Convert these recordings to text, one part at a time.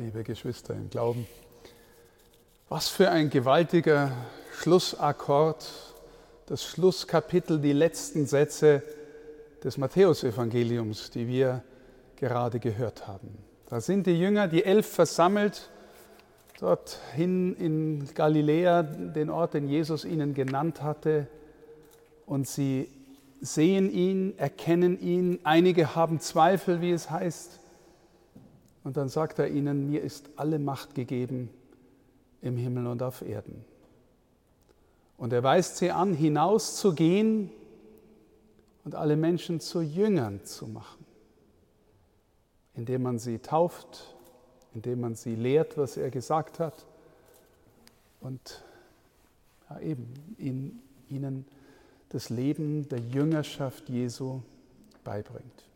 liebe Geschwister im Glauben. Was für ein gewaltiger Schlussakkord, das Schlusskapitel, die letzten Sätze des Matthäusevangeliums, die wir gerade gehört haben. Da sind die Jünger, die elf versammelt, dorthin in Galiläa, den Ort, den Jesus ihnen genannt hatte, und sie sehen ihn, erkennen ihn, einige haben Zweifel, wie es heißt, und dann sagt er ihnen, mir ist alle Macht gegeben im Himmel und auf Erden. Und er weist sie an, hinauszugehen und alle Menschen zu Jüngern zu machen, indem man sie tauft, indem man sie lehrt, was er gesagt hat und ja, eben in, ihnen das Leben der Jüngerschaft Jesu beibringt.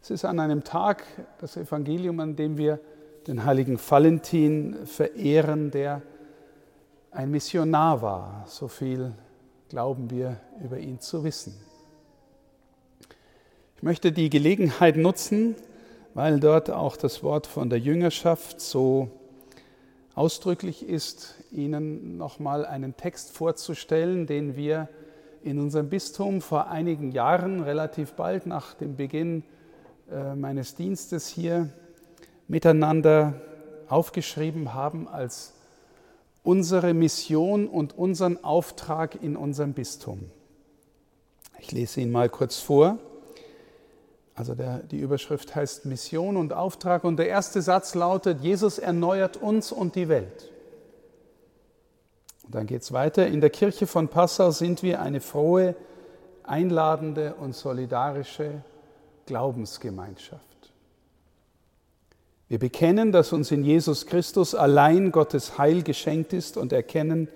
Es ist an einem Tag, das Evangelium, an dem wir den heiligen Valentin verehren, der ein Missionar war. So viel glauben wir über ihn zu wissen. Ich möchte die Gelegenheit nutzen, weil dort auch das Wort von der Jüngerschaft so ausdrücklich ist, Ihnen nochmal einen Text vorzustellen, den wir in unserem Bistum vor einigen Jahren, relativ bald nach dem Beginn meines Dienstes hier miteinander aufgeschrieben haben als unsere Mission und unseren Auftrag in unserem Bistum. Ich lese ihn mal kurz vor. Also der, die Überschrift heißt Mission und Auftrag und der erste Satz lautet, Jesus erneuert uns und die Welt. Und dann geht es weiter. In der Kirche von Passau sind wir eine frohe, einladende und solidarische Glaubensgemeinschaft. Wir bekennen, dass uns in Jesus Christus allein Gottes Heil geschenkt ist und erkennen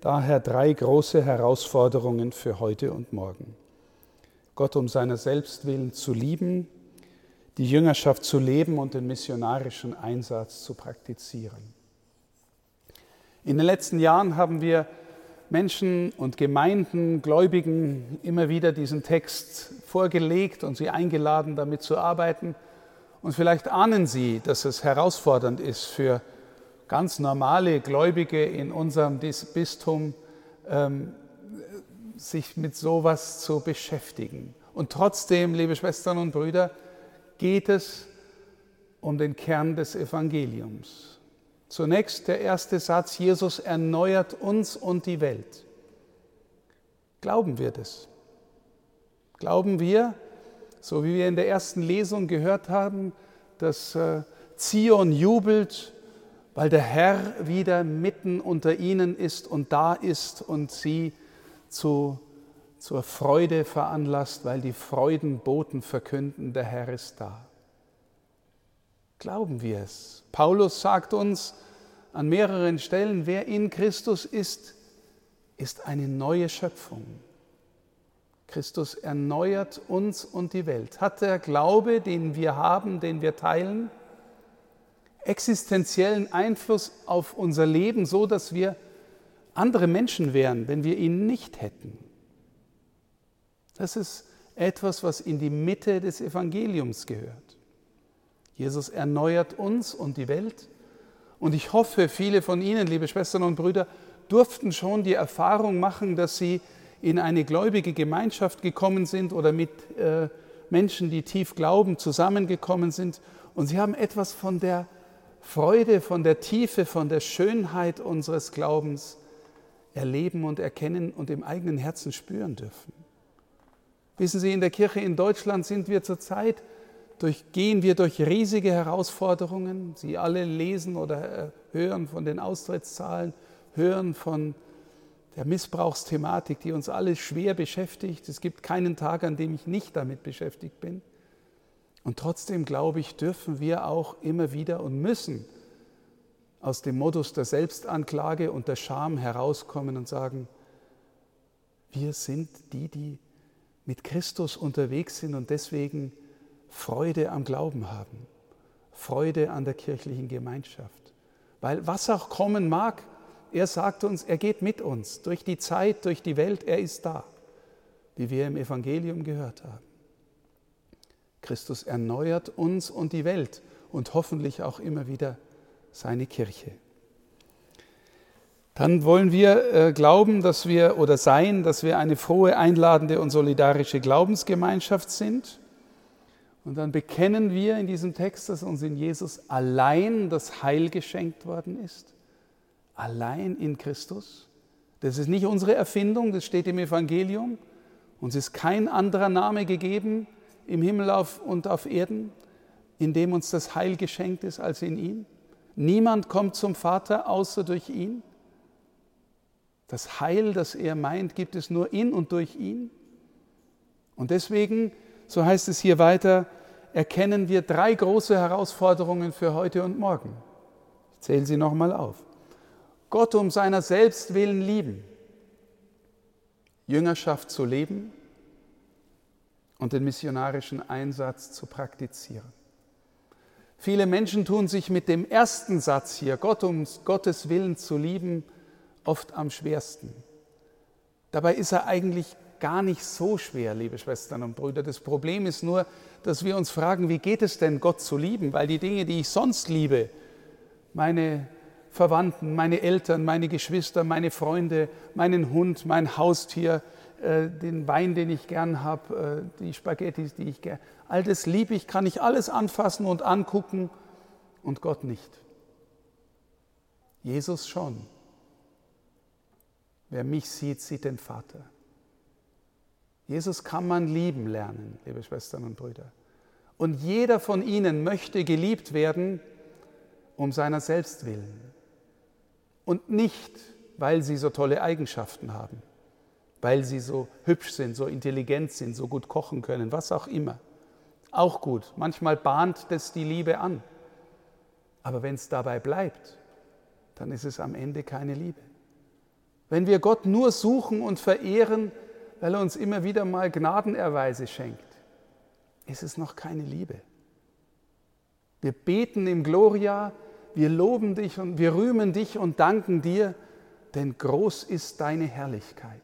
daher drei große Herausforderungen für heute und morgen. Gott um seiner selbst willen zu lieben, die Jüngerschaft zu leben und den missionarischen Einsatz zu praktizieren. In den letzten Jahren haben wir Menschen und Gemeinden, Gläubigen immer wieder diesen Text vorgelegt und sie eingeladen, damit zu arbeiten. Und vielleicht ahnen Sie, dass es herausfordernd ist für ganz normale Gläubige in unserem Bistum, ähm, sich mit sowas zu beschäftigen. Und trotzdem, liebe Schwestern und Brüder, geht es um den Kern des Evangeliums. Zunächst der erste Satz, Jesus erneuert uns und die Welt. Glauben wir das? Glauben wir, so wie wir in der ersten Lesung gehört haben, dass äh, Zion jubelt, weil der Herr wieder mitten unter ihnen ist und da ist und sie zu, zur Freude veranlasst, weil die Freudenboten verkünden, der Herr ist da. Glauben wir es? Paulus sagt uns an mehreren Stellen, wer in Christus ist, ist eine neue Schöpfung. Christus erneuert uns und die Welt. Hat der Glaube, den wir haben, den wir teilen, existenziellen Einfluss auf unser Leben, so dass wir andere Menschen wären, wenn wir ihn nicht hätten? Das ist etwas, was in die Mitte des Evangeliums gehört. Jesus erneuert uns und die Welt. Und ich hoffe, viele von Ihnen, liebe Schwestern und Brüder, durften schon die Erfahrung machen, dass sie in eine gläubige Gemeinschaft gekommen sind oder mit äh, Menschen, die tief glauben, zusammengekommen sind. Und sie haben etwas von der Freude, von der Tiefe, von der Schönheit unseres Glaubens erleben und erkennen und im eigenen Herzen spüren dürfen. Wissen Sie, in der Kirche in Deutschland sind wir zurzeit durch, gehen wir durch riesige Herausforderungen. Sie alle lesen oder äh, hören von den Austrittszahlen, hören von der Missbrauchsthematik, die uns alle schwer beschäftigt. Es gibt keinen Tag, an dem ich nicht damit beschäftigt bin. Und trotzdem, glaube ich, dürfen wir auch immer wieder und müssen aus dem Modus der Selbstanklage und der Scham herauskommen und sagen, wir sind die, die mit Christus unterwegs sind und deswegen Freude am Glauben haben, Freude an der kirchlichen Gemeinschaft. Weil was auch kommen mag, er sagt uns, er geht mit uns durch die Zeit, durch die Welt, er ist da, wie wir im Evangelium gehört haben. Christus erneuert uns und die Welt und hoffentlich auch immer wieder seine Kirche. Dann wollen wir äh, glauben, dass wir oder sein, dass wir eine frohe, einladende und solidarische Glaubensgemeinschaft sind. Und dann bekennen wir in diesem Text, dass uns in Jesus allein das Heil geschenkt worden ist. Allein in Christus. Das ist nicht unsere Erfindung, das steht im Evangelium. Uns ist kein anderer Name gegeben im Himmel und auf Erden, in dem uns das Heil geschenkt ist als in ihm. Niemand kommt zum Vater außer durch ihn. Das Heil, das er meint, gibt es nur in und durch ihn. Und deswegen, so heißt es hier weiter, erkennen wir drei große Herausforderungen für heute und morgen. Ich zähle sie nochmal auf. Gott um seiner selbst willen lieben, Jüngerschaft zu leben und den missionarischen Einsatz zu praktizieren. Viele Menschen tun sich mit dem ersten Satz hier, Gott um Gottes Willen zu lieben, oft am schwersten. Dabei ist er eigentlich gar nicht so schwer, liebe Schwestern und Brüder. Das Problem ist nur, dass wir uns fragen, wie geht es denn, Gott zu lieben? Weil die Dinge, die ich sonst liebe, meine Verwandten, meine Eltern, meine Geschwister, meine Freunde, meinen Hund, mein Haustier, äh, den Wein, den ich gern habe, äh, die Spaghettis, die ich gern, all das liebe ich, kann ich alles anfassen und angucken und Gott nicht. Jesus schon. Wer mich sieht, sieht den Vater. Jesus kann man lieben lernen, liebe Schwestern und Brüder. Und jeder von ihnen möchte geliebt werden um seiner selbst willen. Und nicht, weil sie so tolle Eigenschaften haben weil sie so hübsch sind, so intelligent sind, so gut kochen können, was auch immer. Auch gut. Manchmal bahnt das die Liebe an. Aber wenn es dabei bleibt, dann ist es am Ende keine Liebe. Wenn wir Gott nur suchen und verehren, weil er uns immer wieder mal Gnadenerweise schenkt, ist es noch keine Liebe. Wir beten im Gloria, wir loben dich und wir rühmen dich und danken dir, denn groß ist deine Herrlichkeit.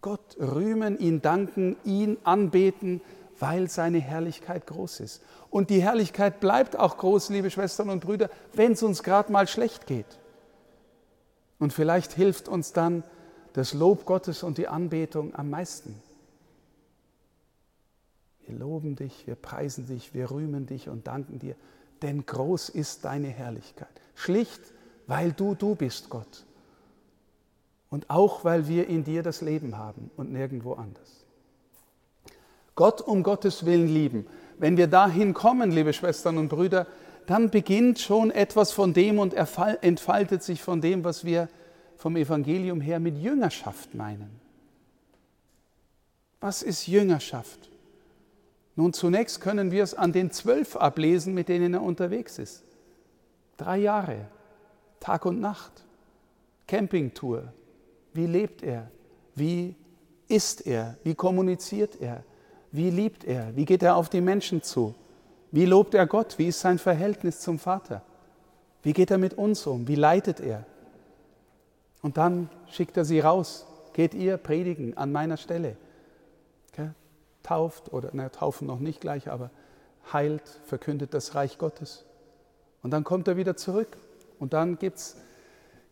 Gott rühmen, ihn danken, ihn anbeten, weil seine Herrlichkeit groß ist. Und die Herrlichkeit bleibt auch groß, liebe Schwestern und Brüder, wenn es uns gerade mal schlecht geht. Und vielleicht hilft uns dann das Lob Gottes und die Anbetung am meisten. Wir loben dich, wir preisen dich, wir rühmen dich und danken dir, denn groß ist deine Herrlichkeit. Schlicht, weil du du bist, Gott und auch weil wir in dir das Leben haben und nirgendwo anders. Gott um Gottes Willen lieben. Wenn wir dahin kommen, liebe Schwestern und Brüder, dann beginnt schon etwas von dem und entfaltet sich von dem, was wir vom Evangelium her mit Jüngerschaft meinen. Was ist Jüngerschaft? Nun, zunächst können wir es an den zwölf ablesen, mit denen er unterwegs ist. Drei Jahre, Tag und Nacht, Campingtour, wie lebt er? Wie ist er? Wie kommuniziert er? Wie liebt er? Wie geht er auf die Menschen zu? Wie lobt er Gott? Wie ist sein Verhältnis zum Vater? Wie geht er mit uns um? Wie leitet er? Und dann schickt er sie raus. Geht ihr predigen an meiner Stelle. Okay? Tauft oder, na, taufen noch nicht gleich, aber heilt, verkündet das Reich Gottes. Und dann kommt er wieder zurück. Und dann gibt es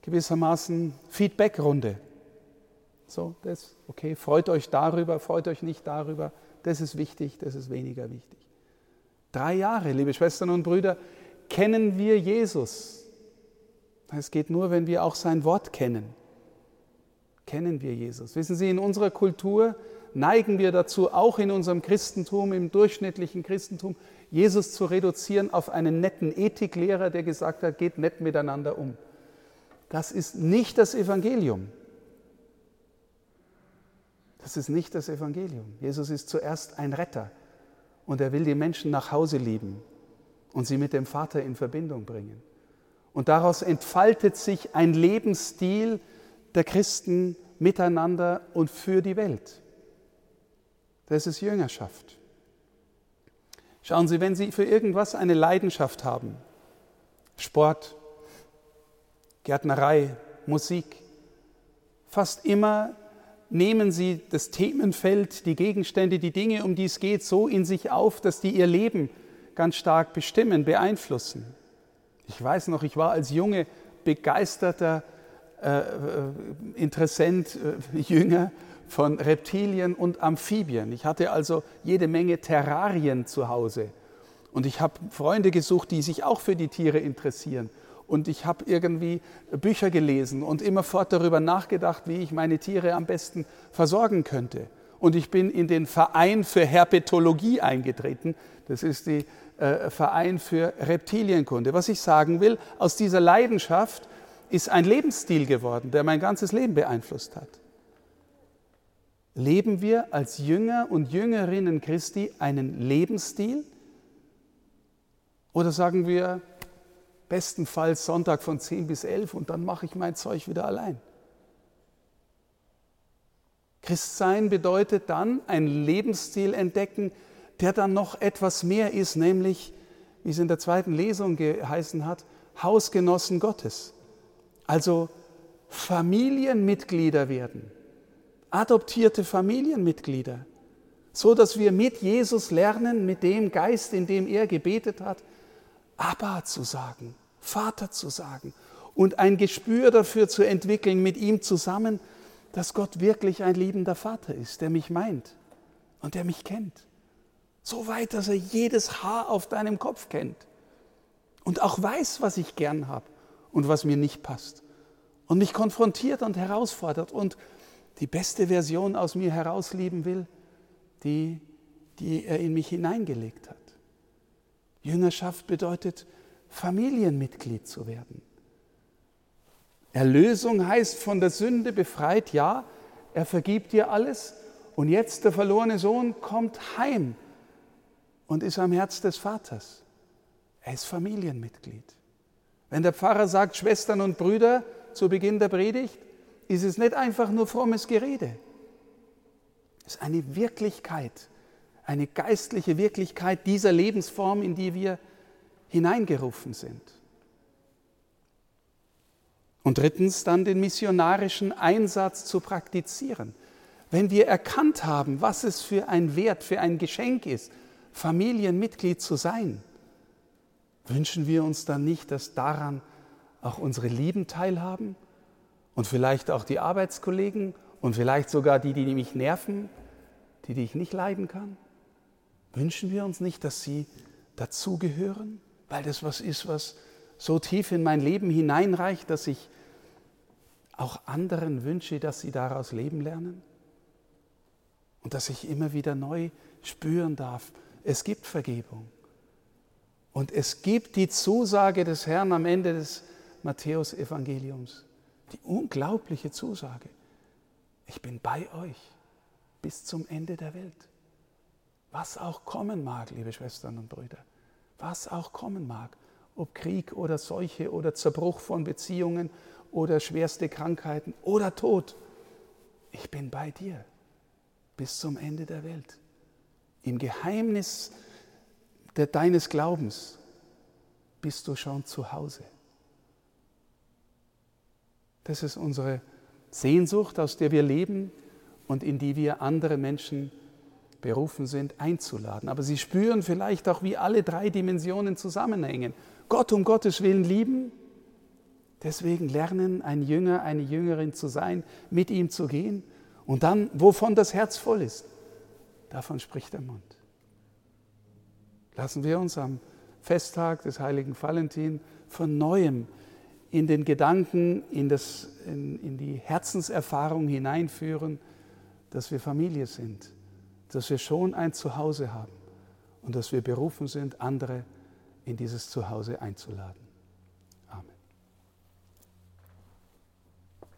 gewissermaßen Feedback-Runde. So, das, okay, freut euch darüber, freut euch nicht darüber. Das ist wichtig, das ist weniger wichtig. Drei Jahre, liebe Schwestern und Brüder, kennen wir Jesus. Es geht nur, wenn wir auch sein Wort kennen. Kennen wir Jesus. Wissen Sie, in unserer Kultur neigen wir dazu, auch in unserem Christentum, im durchschnittlichen Christentum, Jesus zu reduzieren auf einen netten Ethiklehrer, der gesagt hat, geht nett miteinander um. Das ist nicht das Evangelium. Das ist nicht das Evangelium. Jesus ist zuerst ein Retter und er will die Menschen nach Hause lieben und sie mit dem Vater in Verbindung bringen. Und daraus entfaltet sich ein Lebensstil der Christen miteinander und für die Welt. Das ist Jüngerschaft. Schauen Sie, wenn Sie für irgendwas eine Leidenschaft haben, Sport, Gärtnerei, Musik, fast immer nehmen sie das Themenfeld, die Gegenstände, die Dinge, um die es geht, so in sich auf, dass die ihr Leben ganz stark bestimmen, beeinflussen. Ich weiß noch, ich war als Junge begeisterter äh, äh Interessent, äh, Jünger von Reptilien und Amphibien. Ich hatte also jede Menge Terrarien zu Hause. Und ich habe Freunde gesucht, die sich auch für die Tiere interessieren. Und ich habe irgendwie Bücher gelesen und immerfort darüber nachgedacht, wie ich meine Tiere am besten versorgen könnte. Und ich bin in den Verein für Herpetologie eingetreten. Das ist der äh, Verein für Reptilienkunde. Was ich sagen will, aus dieser Leidenschaft ist ein Lebensstil geworden, der mein ganzes Leben beeinflusst hat. Leben wir als Jünger und Jüngerinnen Christi einen Lebensstil? Oder sagen wir, bestenfalls Sonntag von 10 bis 11 und dann mache ich mein Zeug wieder allein? Christsein bedeutet dann einen Lebensstil entdecken, der dann noch etwas mehr ist, nämlich, wie es in der zweiten Lesung geheißen hat, Hausgenossen Gottes. Also Familienmitglieder werden adoptierte Familienmitglieder, so dass wir mit Jesus lernen, mit dem Geist, in dem er gebetet hat, Abba zu sagen, Vater zu sagen und ein Gespür dafür zu entwickeln mit ihm zusammen, dass Gott wirklich ein liebender Vater ist, der mich meint und der mich kennt. So weit, dass er jedes Haar auf deinem Kopf kennt und auch weiß, was ich gern habe und was mir nicht passt und mich konfrontiert und herausfordert und die beste Version aus mir herauslieben will, die, die er in mich hineingelegt hat. Jüngerschaft bedeutet, Familienmitglied zu werden. Erlösung heißt von der Sünde befreit, ja, er vergibt dir alles und jetzt der verlorene Sohn kommt heim und ist am Herz des Vaters. Er ist Familienmitglied. Wenn der Pfarrer sagt, Schwestern und Brüder zu Beginn der Predigt, ist es nicht einfach nur frommes Gerede. Es ist eine Wirklichkeit, eine geistliche Wirklichkeit dieser Lebensform, in die wir hineingerufen sind. Und drittens dann den missionarischen Einsatz zu praktizieren. Wenn wir erkannt haben, was es für ein Wert, für ein Geschenk ist, Familienmitglied zu sein, wünschen wir uns dann nicht, dass daran auch unsere Lieben teilhaben und vielleicht auch die Arbeitskollegen und vielleicht sogar die, die mich nerven, die, die ich nicht leiden kann? Wünschen wir uns nicht, dass sie dazugehören, weil das was ist, was so tief in mein Leben hineinreicht, dass ich auch anderen wünsche, dass sie daraus leben lernen? Und dass ich immer wieder neu spüren darf, es gibt Vergebung. Und es gibt die Zusage des Herrn am Ende des Matthäus-Evangeliums. Die unglaubliche Zusage. Ich bin bei euch bis zum Ende der Welt. Was auch kommen mag, liebe Schwestern und Brüder, was auch kommen mag, ob Krieg oder Seuche oder Zerbruch von Beziehungen oder schwerste Krankheiten oder Tod, ich bin bei dir bis zum Ende der Welt. Im Geheimnis der, deines Glaubens bist du schon zu Hause. Das ist unsere Sehnsucht, aus der wir leben und in die wir andere Menschen berufen sind, einzuladen. Aber sie spüren vielleicht auch, wie alle drei Dimensionen zusammenhängen. Gott um Gottes Willen lieben, deswegen lernen, ein Jünger, eine Jüngerin zu sein, mit ihm zu gehen. Und dann, wovon das Herz voll ist, davon spricht der Mund. Lassen wir uns am Festtag des heiligen Valentin von neuem in den Gedanken, in, das, in, in die Herzenserfahrung hineinführen, dass wir Familie sind, dass wir schon ein Zuhause haben und dass wir berufen sind, andere in dieses Zuhause einzuladen.